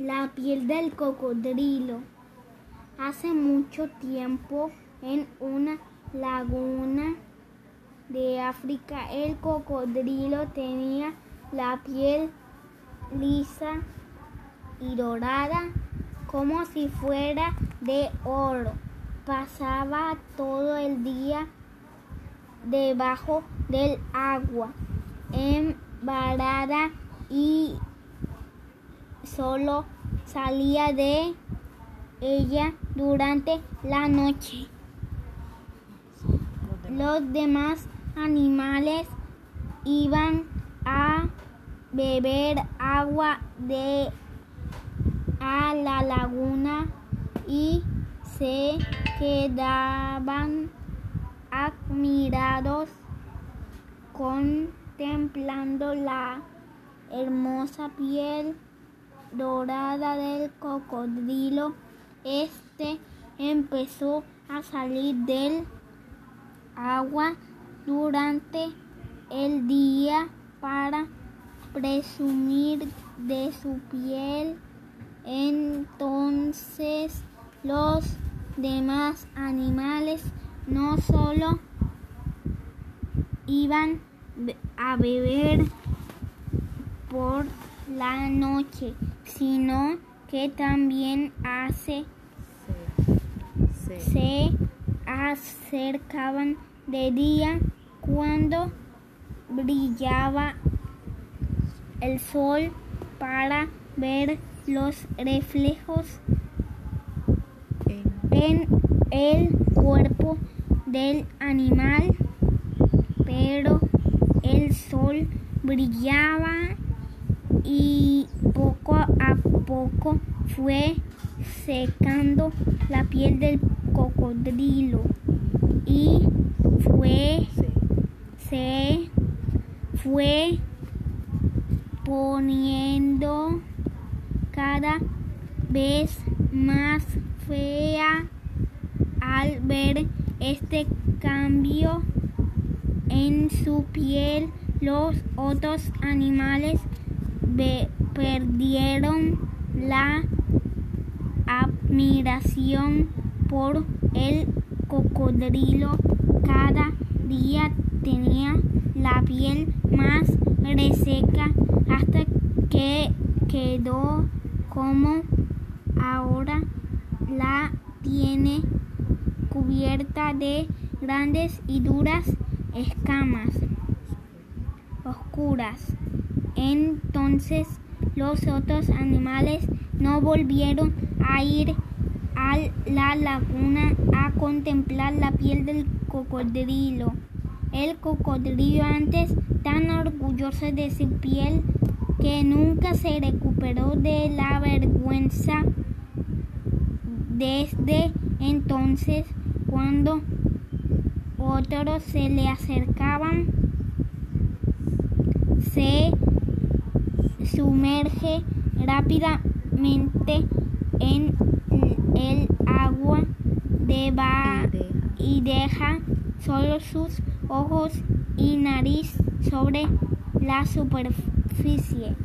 La piel del cocodrilo. Hace mucho tiempo, en una laguna de África, el cocodrilo tenía la piel lisa y dorada como si fuera de oro. Pasaba todo el día debajo del agua, embarada y solo salía de ella durante la noche. Los demás animales iban a beber agua de a la laguna y se quedaban admirados contemplando la hermosa piel dorada del cocodrilo, este empezó a salir del agua durante el día para presumir de su piel. Entonces los demás animales no solo iban a beber por la noche, sino que también hace, se acercaban de día cuando brillaba el sol para ver los reflejos en el cuerpo del animal, pero el sol brillaba y poco a poco fue secando la piel del cocodrilo y fue se fue poniendo cada vez más fea al ver este cambio en su piel. Los otros animales perdieron la admiración por el cocodrilo. Cada día tenía la piel más reseca hasta que quedó como ahora la tiene cubierta de grandes y duras escamas oscuras. Entonces los otros animales no volvieron a ir a la laguna a contemplar la piel del cocodrilo. El cocodrilo antes tan orgulloso de su piel que nunca se recuperó de la vergüenza. Desde entonces, cuando otros se le acercaban, se sumerge rápidamente en el agua y deja solo sus ojos y nariz sobre la superficie.